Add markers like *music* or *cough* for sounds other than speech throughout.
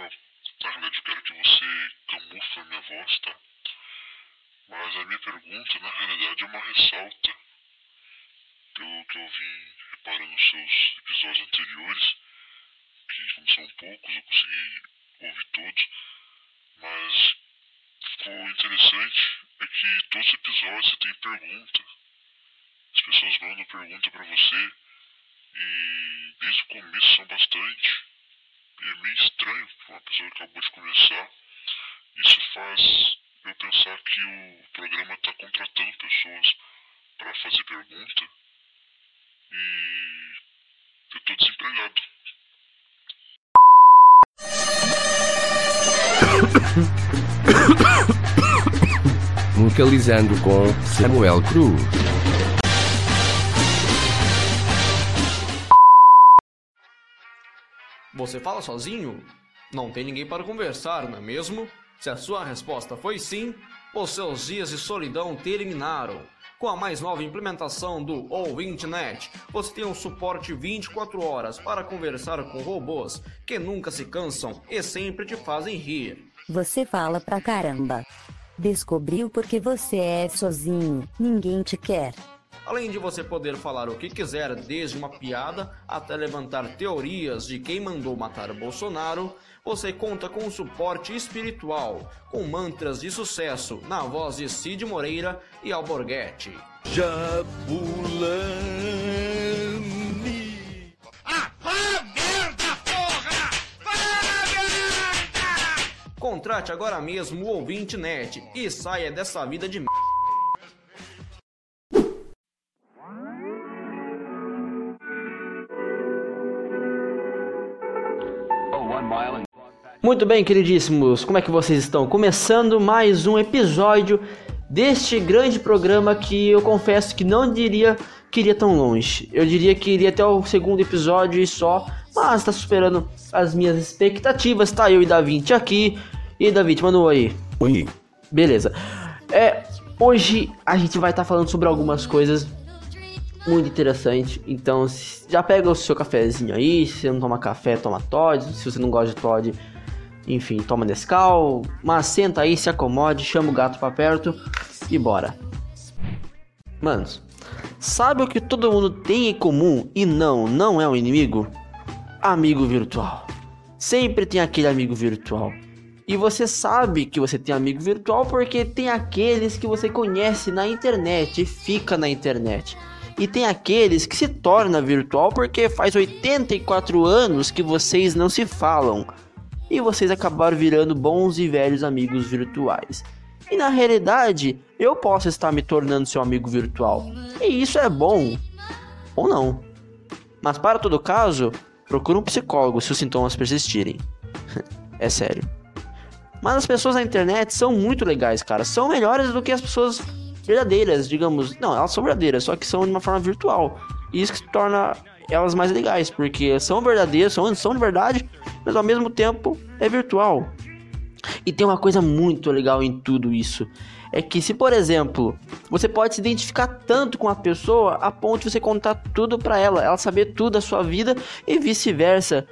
na verdade eu quero que você camufle a minha voz, tá? Mas a minha pergunta, na realidade, é uma ressalta. Pelo que eu vim reparando nos seus episódios anteriores, que como são poucos, eu consegui ouvir todos, mas ficou interessante é que todos os episódios você tem pergunta. As pessoas mandam pergunta para você e desde o começo são bastante. É meio estranho para uma pessoa que acabou de começar. Isso faz eu pensar que o programa está contratando pessoas para fazer pergunta e eu estou desempregado. Vocalizando com Samuel Cruz. Você fala sozinho? Não tem ninguém para conversar, não é mesmo? Se a sua resposta foi sim, os seus dias de solidão terminaram. Com a mais nova implementação do OuvinteNet, você tem um suporte 24 horas para conversar com robôs que nunca se cansam e sempre te fazem rir. Você fala pra caramba. Descobriu porque você é sozinho, ninguém te quer. Além de você poder falar o que quiser, desde uma piada até levantar teorias de quem mandou matar Bolsonaro, você conta com um suporte espiritual, com mantras de sucesso na voz de Cid Moreira e Alborguete. Jabulani. Ah, merda, porra! Merda! Contrate agora mesmo o Ouvinte Net e saia dessa vida de merda. Muito bem, queridíssimos, como é que vocês estão? Começando mais um episódio deste grande programa que eu confesso que não diria que iria tão longe. Eu diria que iria até o segundo episódio e só, mas tá superando as minhas expectativas. Tá eu e Davinte aqui. E aí, Davinte, manda um aí. Oi. Beleza. É, hoje a gente vai estar falando sobre algumas coisas muito interessantes. Então, já pega o seu cafezinho aí. Se você não toma café, toma Todd. Se você não gosta de Todd, enfim, toma Nescau. Mas senta aí, se acomode, chama o gato pra perto e bora. Manos, sabe o que todo mundo tem em comum e não, não é um inimigo? Amigo virtual. Sempre tem aquele amigo virtual. E você sabe que você tem amigo virtual porque tem aqueles que você conhece na internet e fica na internet. E tem aqueles que se torna virtual porque faz 84 anos que vocês não se falam. E vocês acabaram virando bons e velhos amigos virtuais. E na realidade, eu posso estar me tornando seu amigo virtual. E isso é bom. Ou não. Mas para todo caso, procure um psicólogo se os sintomas persistirem. *laughs* é sério. Mas as pessoas na internet são muito legais, cara. São melhores do que as pessoas verdadeiras, digamos. Não, elas são verdadeiras, só que são de uma forma virtual. E isso que torna elas mais legais, porque são verdadeiras, são, são de verdade, mas ao mesmo tempo é virtual. E tem uma coisa muito legal em tudo isso. É que se, por exemplo, você pode se identificar tanto com a pessoa a ponto de você contar tudo pra ela, ela saber tudo da sua vida e vice-versa.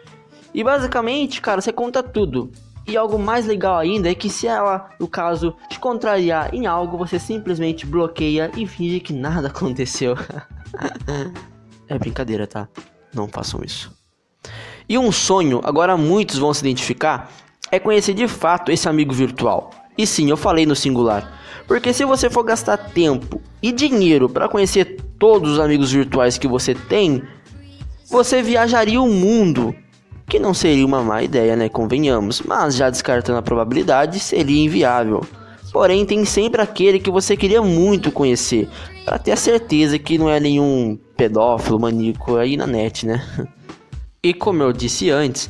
E basicamente, cara, você conta tudo. E algo mais legal ainda é que se ela, no caso, te contrariar em algo, você simplesmente bloqueia e finge que nada *laughs* aconteceu. *laughs* é brincadeira, tá? Não façam isso. E um sonho, agora muitos vão se identificar, é conhecer de fato esse amigo virtual. E sim, eu falei no singular. Porque se você for gastar tempo e dinheiro para conhecer todos os amigos virtuais que você tem, você viajaria o mundo. Que não seria uma má ideia, né? Convenhamos. Mas já descartando a probabilidade, seria inviável. Porém, tem sempre aquele que você queria muito conhecer, para ter a certeza que não é nenhum pedófilo, maníaco aí na net, né? *laughs* E como eu disse antes,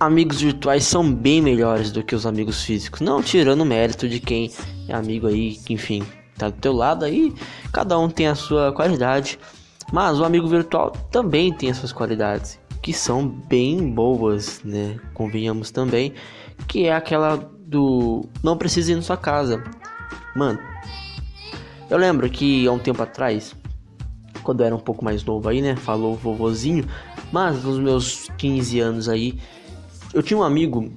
amigos virtuais são bem melhores do que os amigos físicos. Não tirando o mérito de quem é amigo aí, que enfim, tá do teu lado aí, cada um tem a sua qualidade. Mas o amigo virtual também tem as suas qualidades, que são bem boas, né? Convenhamos também, que é aquela do não precisa ir na sua casa. Mano, eu lembro que há um tempo atrás, quando eu era um pouco mais novo aí, né? Falou vovozinho, mas nos meus 15 anos aí, eu tinha um amigo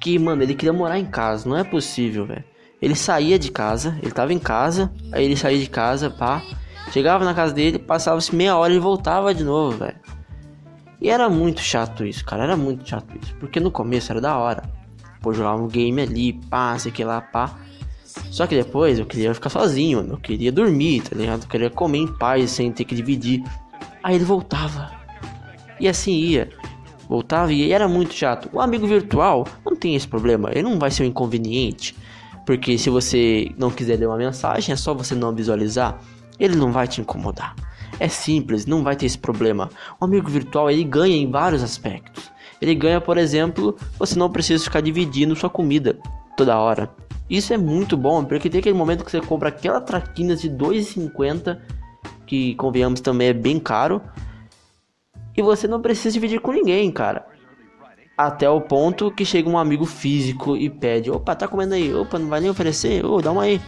que, mano, ele queria morar em casa. Não é possível, velho. Ele saía de casa, ele tava em casa, aí ele saía de casa, pá. Chegava na casa dele, passava-se meia hora e voltava de novo, velho. E era muito chato isso, cara. Era muito chato isso. Porque no começo era da hora. Pô, jogar um game ali, pá, sei que lá, pá. Só que depois eu queria ficar sozinho, mano. Eu queria dormir, tá ligado? Eu queria comer em paz sem ter que dividir. Aí ele voltava. E assim ia. Voltava e era muito chato. O amigo virtual não tem esse problema. Ele não vai ser um inconveniente. Porque se você não quiser ler uma mensagem, é só você não visualizar. Ele não vai te incomodar. É simples, não vai ter esse problema. O amigo virtual ele ganha em vários aspectos. Ele ganha, por exemplo, você não precisa ficar dividindo sua comida toda hora. Isso é muito bom, porque tem aquele momento que você compra aquela traquinas de 2,50, que convenhamos também é bem caro, e você não precisa dividir com ninguém, cara. Até o ponto que chega um amigo físico e pede: opa, tá comendo aí? Opa, não vai nem oferecer? Ô, dá uma aí.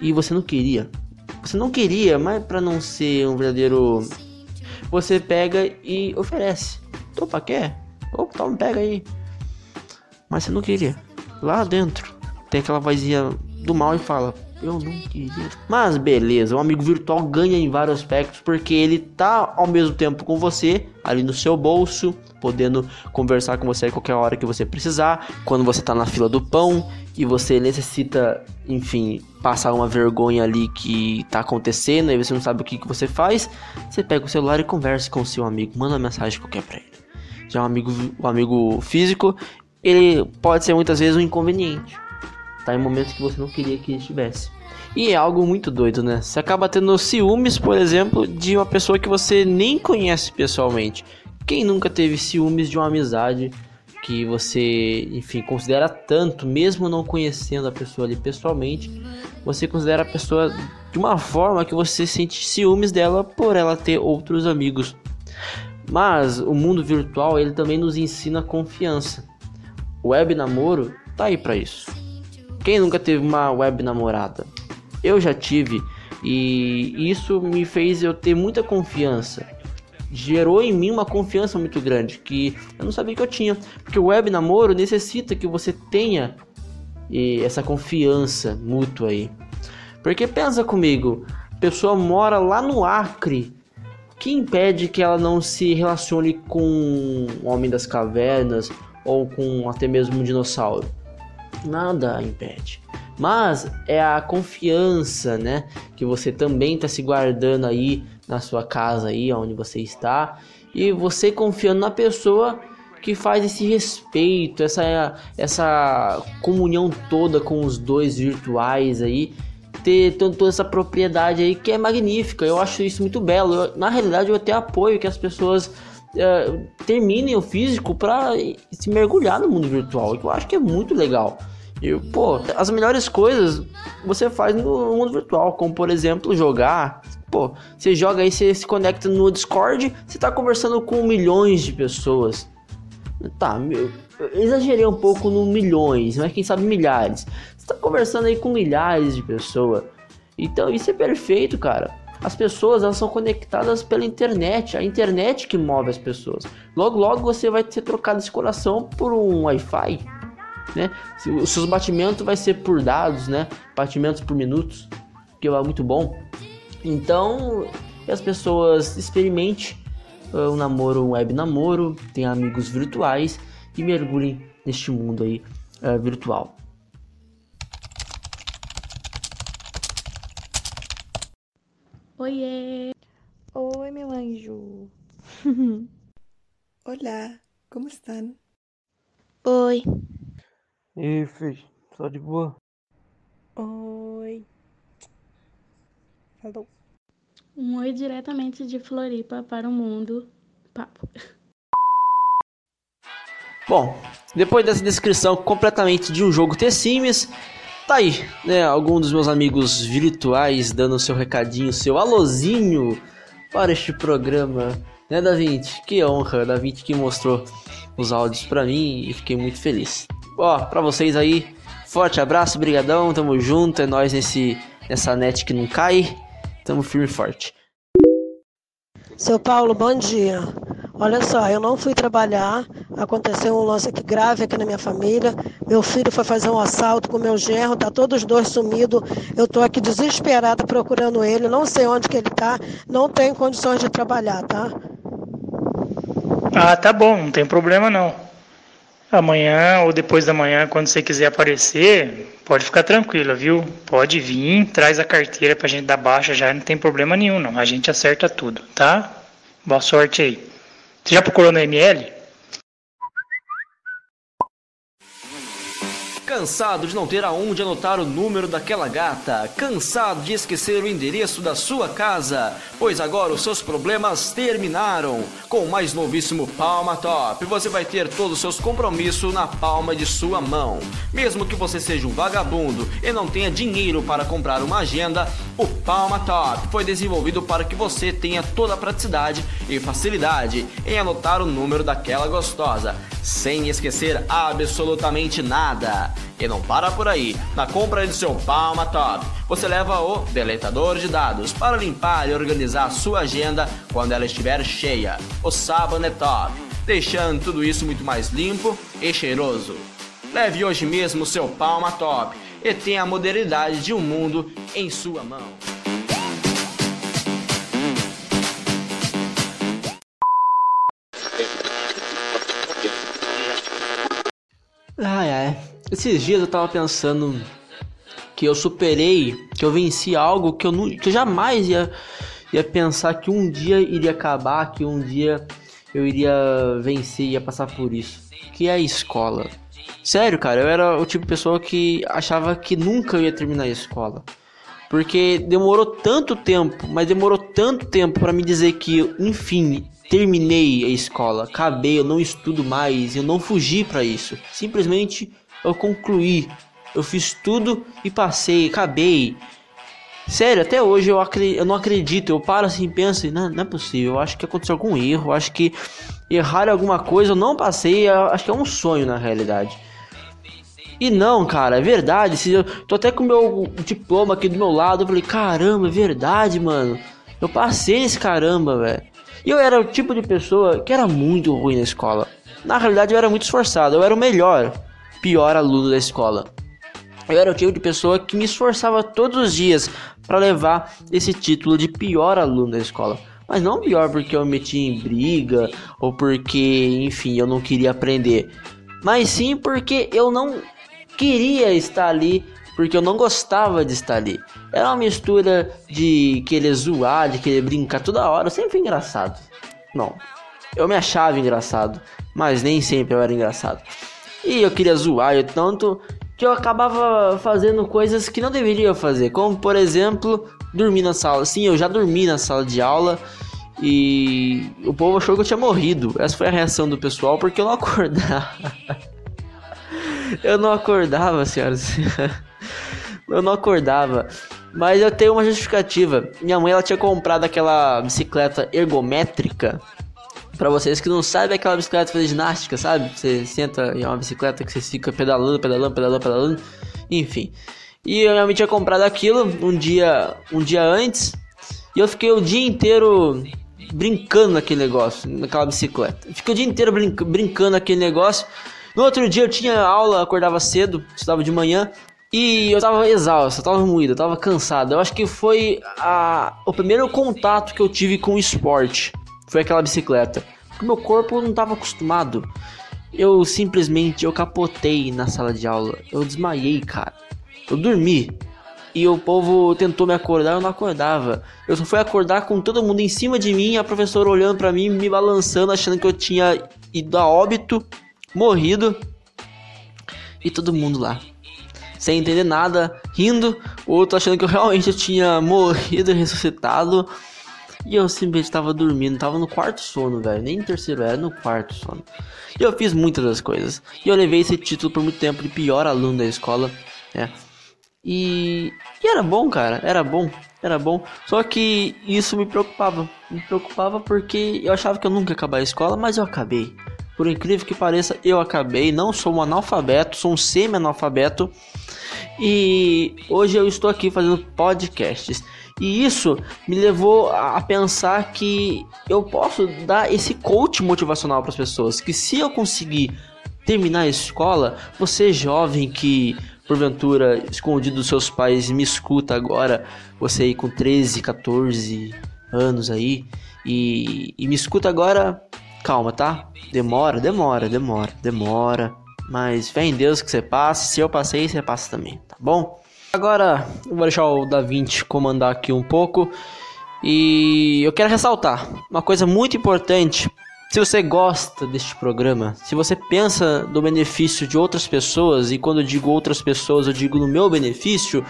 E você não queria. Você não queria, mas para não ser um verdadeiro. Você pega e oferece. Opa, quer? Opa, toma, pega aí. Mas você não queria. Lá dentro tem aquela vozinha do mal e fala: Eu não queria. Mas beleza, o amigo virtual ganha em vários aspectos porque ele tá ao mesmo tempo com você, ali no seu bolso, podendo conversar com você a qualquer hora que você precisar. Quando você tá na fila do pão e você necessita, enfim, passar uma vergonha ali que tá acontecendo e você não sabe o que, que você faz, você pega o celular e conversa com o seu amigo, manda uma mensagem qualquer pra ele. Já o amigo, o amigo físico, ele pode ser muitas vezes um inconveniente tá em momentos que você não queria que estivesse. E é algo muito doido, né? Você acaba tendo ciúmes, por exemplo, de uma pessoa que você nem conhece pessoalmente. Quem nunca teve ciúmes de uma amizade que você, enfim, considera tanto, mesmo não conhecendo a pessoa ali pessoalmente, você considera a pessoa de uma forma que você sente ciúmes dela por ela ter outros amigos. Mas o mundo virtual ele também nos ensina confiança. O web namoro tá aí para isso. Quem nunca teve uma web namorada? Eu já tive e isso me fez eu ter muita confiança. Gerou em mim uma confiança muito grande que eu não sabia que eu tinha, porque o web namoro necessita que você tenha essa confiança mútua aí. Porque pensa comigo, a pessoa mora lá no Acre, que impede que ela não se relacione com o Homem das Cavernas ou com até mesmo um dinossauro? Nada impede. Mas é a confiança, né, que você também está se guardando aí na sua casa aí, onde você está, e você confiando na pessoa que faz esse respeito, essa essa comunhão toda com os dois virtuais aí, ter toda essa propriedade aí que é magnífica. Eu acho isso muito belo. Eu, na realidade, eu até apoio que as pessoas uh, terminem o físico para se mergulhar no mundo virtual, que eu acho que é muito legal. E, pô, as melhores coisas você faz no mundo virtual, como por exemplo jogar. Pô, você joga aí, você se conecta no Discord, você tá conversando com milhões de pessoas. Tá, eu exagerei um pouco no milhões, mas quem sabe milhares. Você tá conversando aí com milhares de pessoas. Então isso é perfeito, cara. As pessoas elas são conectadas pela internet, a internet que move as pessoas. Logo, logo você vai ser trocado esse coração por um Wi-Fi né? Os seus batimentos vai ser por dados, né? Batimentos por minutos, que é muito bom. Então, as pessoas experimente uh, um namoro, um web namoro, tem amigos virtuais e mergulhem neste mundo aí uh, virtual. Oiê! Oi, meu anjo. *laughs* Olá, como estão? Oi. E aí, filho, só de boa? Oi. Falou. Um oi diretamente de Floripa para o mundo. Papo. Bom, depois dessa descrição completamente de um jogo T-Sims, tá aí, né? Algum dos meus amigos virtuais dando seu recadinho, seu alôzinho para este programa, né, Da? Que honra, Da que mostrou os áudios para mim e fiquei muito feliz. Ó, pra vocês aí, forte abraço, brigadão, tamo junto, é nós nesse, nessa net que não cai, tamo firme e forte. Seu Paulo, bom dia. Olha só, eu não fui trabalhar, aconteceu um lance aqui grave aqui na minha família. Meu filho foi fazer um assalto com meu genro, tá todos os dois sumidos. Eu tô aqui desesperada procurando ele, não sei onde que ele tá, não tenho condições de trabalhar, tá? Ah, tá bom, não tem problema não. Amanhã ou depois da manhã, quando você quiser aparecer, pode ficar tranquila, viu? Pode vir, traz a carteira pra gente dar baixa já, não tem problema nenhum não. A gente acerta tudo, tá? Boa sorte aí. Você já procurou no ML? Cansado de não ter aonde anotar o número daquela gata? Cansado de esquecer o endereço da sua casa? Pois agora os seus problemas terminaram. Com o mais novíssimo Palma Top, você vai ter todos os seus compromissos na palma de sua mão. Mesmo que você seja um vagabundo e não tenha dinheiro para comprar uma agenda, o Palma Top foi desenvolvido para que você tenha toda a praticidade e facilidade em anotar o número daquela gostosa, sem esquecer absolutamente nada. E não para por aí. Na compra de seu Palma Top, você leva o deletador de dados para limpar e organizar sua agenda quando ela estiver cheia. O Sabonete Top, deixando tudo isso muito mais limpo e cheiroso. Leve hoje mesmo seu Palma Top e tenha a modernidade de um mundo em sua mão. Esses dias eu tava pensando que eu superei, que eu venci algo que eu, nu- que eu jamais ia, ia pensar que um dia iria acabar, que um dia eu iria vencer, ia passar por isso. Que é a escola. Sério, cara, eu era o tipo de pessoa que achava que nunca eu ia terminar a escola. Porque demorou tanto tempo, mas demorou tanto tempo pra me dizer que, enfim, terminei a escola, acabei, eu não estudo mais, eu não fugi pra isso. Simplesmente eu concluí. Eu fiz tudo e passei, acabei. Sério, até hoje eu, acre- eu não acredito. Eu paro assim e penso, não, não é possível. Eu acho que aconteceu algum erro. Eu acho que erraram alguma coisa. Eu não passei. eu acho que é um sonho na realidade. E não, cara, é verdade. Se eu tô até com o meu diploma aqui do meu lado. Eu falei, caramba, é verdade, mano. Eu passei nesse caramba, velho. E eu era o tipo de pessoa que era muito ruim na escola. Na realidade, eu era muito esforçado. Eu era o melhor, pior aluno da escola. Eu era o tipo de pessoa que me esforçava todos os dias para levar esse título de pior aluno da escola. Mas não pior porque eu me meti em briga ou porque, enfim, eu não queria aprender. Mas sim porque eu não queria estar ali, porque eu não gostava de estar ali. Era uma mistura de querer zoar, de querer brincar toda hora. Eu sempre fui engraçado. Não, eu me achava engraçado, mas nem sempre eu era engraçado. E eu queria zoar, eu tanto que eu acabava fazendo coisas que não deveria fazer, como por exemplo, dormir na sala. Sim, eu já dormi na sala de aula e o povo achou que eu tinha morrido. Essa foi a reação do pessoal porque eu não *laughs* acordava. eu não acordava, senhoras. eu não acordava. Mas eu tenho uma justificativa. Minha mãe ela tinha comprado aquela bicicleta ergométrica. Pra vocês que não sabem, é aquela bicicleta fazer ginástica, sabe? Você senta e é uma bicicleta que você fica pedalando, pedalando, pedalando, pedalando. Enfim. E minha mãe tinha comprado aquilo um dia, um dia antes. E eu fiquei o dia inteiro brincando naquele negócio, naquela bicicleta. Fiquei o dia inteiro brinca- brincando naquele negócio. No outro dia eu tinha aula, acordava cedo, estudava de manhã. E eu tava exausto, eu tava moído, eu tava cansado. Eu acho que foi a, o primeiro contato que eu tive com o esporte. Foi aquela bicicleta. Porque meu corpo não tava acostumado. Eu simplesmente eu capotei na sala de aula. Eu desmaiei, cara. Eu dormi. E o povo tentou me acordar, eu não acordava. Eu só fui acordar com todo mundo em cima de mim, a professora olhando pra mim, me balançando, achando que eu tinha ido a óbito, morrido. E todo mundo lá. Sem entender nada, rindo, outro achando que eu realmente tinha morrido e ressuscitado. E eu simplesmente tava dormindo, tava no quarto sono, velho. Nem no terceiro, era no quarto sono. E eu fiz muitas das coisas. E eu levei esse título por muito tempo de pior aluno da escola, né? E, e era bom, cara, era bom, era bom. Só que isso me preocupava. Me preocupava porque eu achava que eu nunca ia acabar a escola, mas eu acabei. Por incrível que pareça, eu acabei. Não sou um analfabeto, sou um semi-analfabeto. E hoje eu estou aqui fazendo podcasts. E isso me levou a pensar que eu posso dar esse coach motivacional para as pessoas. Que se eu conseguir terminar a escola, você jovem que porventura escondido dos seus pais me escuta agora, você aí com 13, 14 anos aí, e, e me escuta agora, calma, tá? Demora, demora, demora, demora. Mas fé em Deus que você passa. Se eu passei, você passa também, tá bom? Agora eu vou deixar o Da Vinci comandar aqui um pouco. E eu quero ressaltar uma coisa muito importante. Se você gosta deste programa, se você pensa do benefício de outras pessoas, e quando eu digo outras pessoas, eu digo no meu benefício,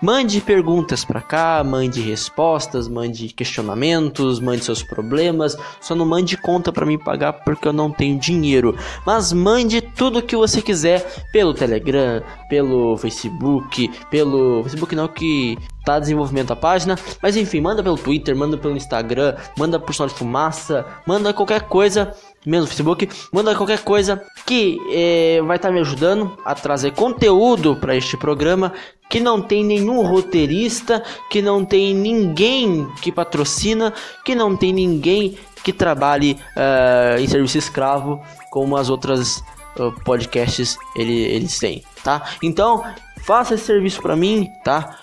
Mande perguntas para cá, mande respostas, mande questionamentos, mande seus problemas. Só não mande conta para me pagar porque eu não tenho dinheiro. Mas mande tudo o que você quiser pelo Telegram, pelo Facebook, pelo Facebook não que tá desenvolvimento a página, mas enfim, manda pelo Twitter, manda pelo Instagram, manda por sinal de fumaça, manda qualquer coisa mesmo no Facebook, manda qualquer coisa que é, vai estar tá me ajudando a trazer conteúdo para este programa que não tem nenhum roteirista, que não tem ninguém que patrocina, que não tem ninguém que trabalhe uh, em serviço escravo como as outras uh, podcasts ele, eles têm, tá? Então faça esse serviço para mim, tá?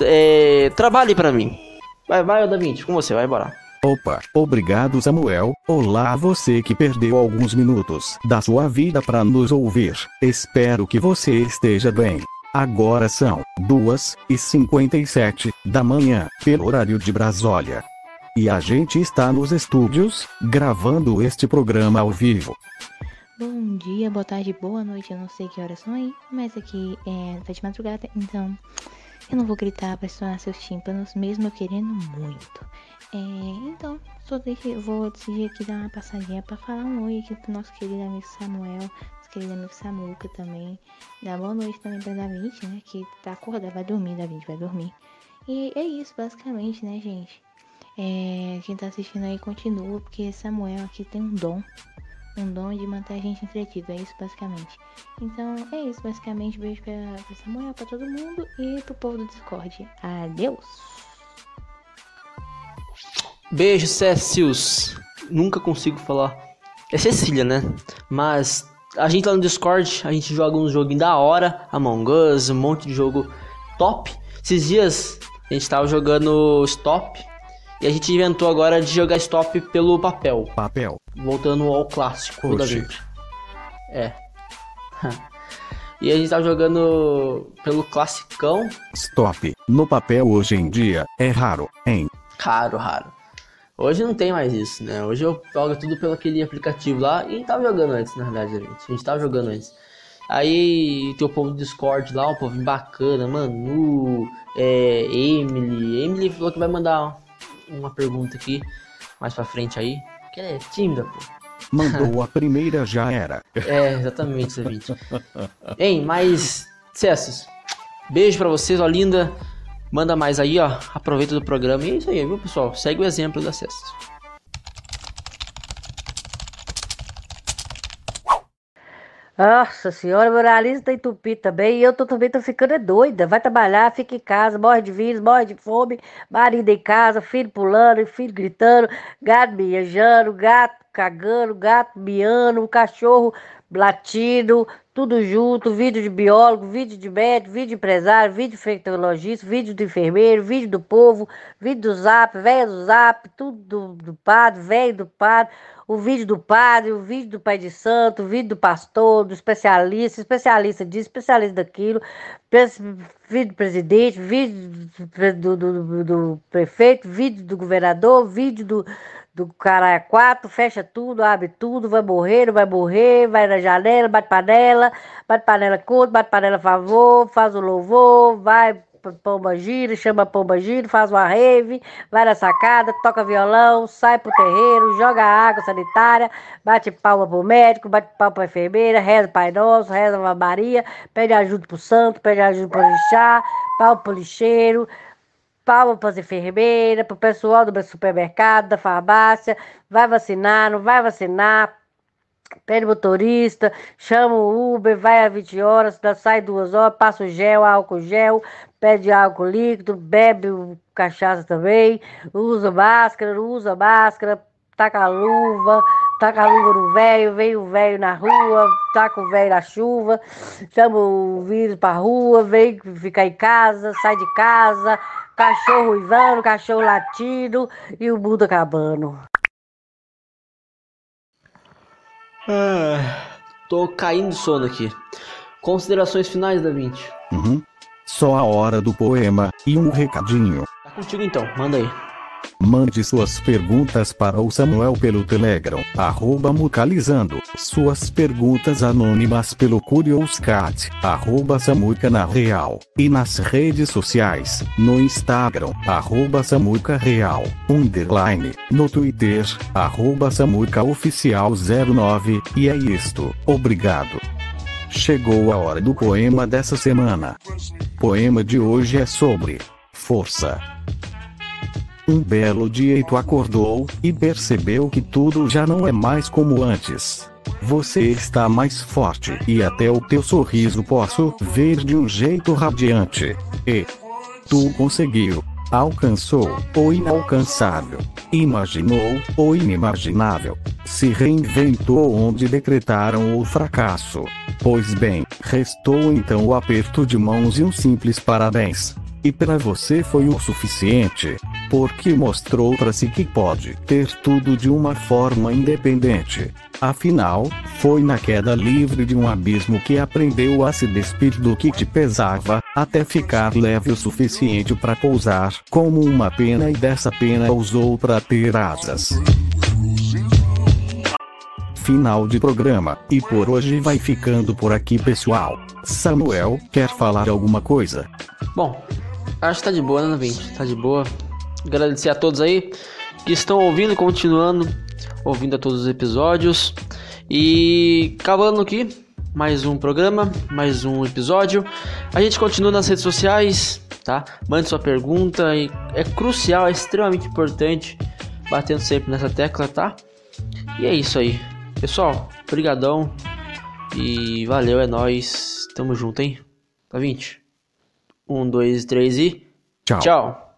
É, trabalhe para mim. Vai, vai, Da Vinci, com você, vai embora. Opa, obrigado Samuel. Olá a você que perdeu alguns minutos da sua vida para nos ouvir. Espero que você esteja bem. Agora são 2 e 57 da manhã, pelo horário de Brasília. E a gente está nos estúdios, gravando este programa ao vivo. Bom dia, boa tarde, boa noite, eu não sei que horas são aí, mas aqui é tá de madrugada, então eu não vou gritar para estourar seus tímpanos, mesmo eu querendo muito. É, então, só deixa, vou decidir aqui dar uma passadinha para falar um oi aqui pro nosso querido amigo Samuel, nosso querido amigo Samuca também. Dar boa noite também pra David, né? Que tá acordado, vai dormir, David, vai dormir. E é isso, basicamente, né, gente? É, quem tá assistindo aí continua, porque Samuel aqui tem um dom. Um dom de manter a gente entretido, é isso basicamente. Então é isso, basicamente. Beijo pra, pra Samuel, pra todo mundo e pro povo do Discord. Adeus! Beijo, Cécius. Nunca consigo falar. É Cecília, né? Mas a gente lá no Discord, a gente joga um joguinho da hora, Among Us, um monte de jogo top. Esses dias a gente tava jogando Stop e a gente inventou agora de jogar Stop pelo papel. Papel. Voltando ao clássico da vida. É. *laughs* e a gente tava jogando pelo classicão. Stop. No papel hoje em dia é raro, hein? Raro, raro. Hoje não tem mais isso, né? Hoje eu jogo tudo pelo aquele aplicativo lá e tava jogando antes, na verdade, gente. A gente tava jogando antes. Aí tem o povo do Discord lá, um povo bacana, Manu, é, Emily. Emily falou que vai mandar uma pergunta aqui mais pra frente aí. Que ela é tímida, pô. Mandou a primeira, já era. *laughs* É, exatamente, vídeo. Hein, mas, Cessos, beijo pra vocês, ó, linda. Manda mais aí, ó. Aproveita do programa. E é isso aí, viu, pessoal? Segue o exemplo da Cestas. Nossa senhora, meu nariz tá entupido também. E eu tô, também tô ficando é doida. Vai trabalhar, fica em casa, morre de vírus, morre de fome. Marido em casa, filho pulando, filho gritando, gato miejando, gato cagando, gato miando, cachorro latindo, tudo junto, vídeo de biólogo, vídeo de médico, vídeo de empresário, vídeo de infectologista, vídeo do enfermeiro, vídeo do povo, vídeo do zap, velho do zap, tudo do, do padre, velho do padre, o vídeo do padre, o vídeo do pai de santo, o vídeo do pastor, do especialista, especialista disso, especialista daquilo, vídeo do presidente, vídeo do, do, do, do prefeito, vídeo do governador, vídeo do do cara é quatro, fecha tudo, abre tudo, vai morrer, não vai morrer, vai na janela, bate panela, bate panela contra, bate panela favor, faz o louvor, vai pomba gira, chama pomba gira, faz uma rave, vai na sacada, toca violão, sai pro terreiro, joga água sanitária, bate palma pro médico, bate palma pra enfermeira, reza Pai Nosso, reza Maria, pede ajuda pro santo, pede ajuda pro lixar, palma pro lixeiro, palma para as enfermeiras, para o pessoal do supermercado, da farmácia, vai vacinar, não vai vacinar, pede motorista, chama o Uber, vai às 20 horas, sai duas horas, passa o gel, álcool gel, pede álcool líquido, bebe cachaça também, usa máscara, não usa máscara, taca a luva, taca a luva no velho, vem o velho na rua, taca o velho na chuva, chama o vírus pra rua, vem ficar em casa, sai de casa, cachorro uivando, cachorro latindo e o mundo acabando. Ah, tô caindo de sono aqui. Considerações finais, Da Vinci. Uhum. Só a hora do poema e um recadinho. Tá contigo então, manda aí. Mande suas perguntas para o Samuel pelo Telegram, arroba Mucalizando. Suas perguntas anônimas pelo Curioscat, arroba Samuca na Real. E nas redes sociais, no Instagram, arroba Samuca Real, underline, no Twitter, arroba Samuca Oficial 09. E é isto, obrigado. Chegou a hora do poema dessa semana. Poema de hoje é sobre força. Um belo dia tu acordou e percebeu que tudo já não é mais como antes. Você está mais forte e até o teu sorriso posso ver de um jeito radiante. E tu conseguiu, alcançou o inalcançável, imaginou o inimaginável, se reinventou onde decretaram o fracasso. Pois bem, restou então o aperto de mãos e um simples parabéns. E para você foi o suficiente, porque mostrou para si que pode ter tudo de uma forma independente. Afinal, foi na queda livre de um abismo que aprendeu a se despir do que te pesava, até ficar leve o suficiente para pousar como uma pena e dessa pena usou para ter asas. Final de programa, e por hoje vai ficando por aqui pessoal. Samuel, quer falar alguma coisa? Bom, acho que tá de boa, né, Vinci? Tá de boa. Agradecer a todos aí que estão ouvindo continuando ouvindo a todos os episódios. E acabando aqui, mais um programa, mais um episódio. A gente continua nas redes sociais, tá? Mande sua pergunta, e é crucial, é extremamente importante, batendo sempre nessa tecla, tá? E é isso aí. Pessoal, brigadão e valeu, é nóis. Tamo junto, hein? Tá 20? Um, dois, três e Tchau. Tchau.